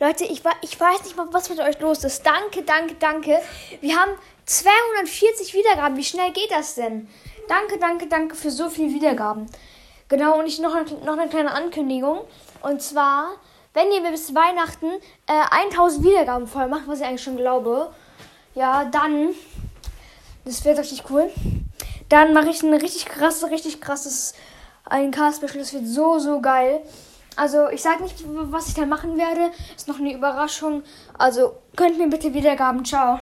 Leute, ich, ich weiß nicht mal, was mit euch los ist. Danke, danke, danke. Wir haben 240 Wiedergaben. Wie schnell geht das denn? Danke, danke, danke für so viele Wiedergaben. Genau, und ich noch, noch eine kleine Ankündigung. Und zwar, wenn ihr bis Weihnachten äh, 1000 Wiedergaben voll macht, was ich eigentlich schon glaube, ja, dann, das wird richtig cool. Dann mache ich ein richtig krasses, richtig krasses, ein Cast-Special. Das wird so, so geil. Also, ich sage nicht, was ich da machen werde. Ist noch eine Überraschung. Also, könnt mir bitte Wiedergaben. Ciao.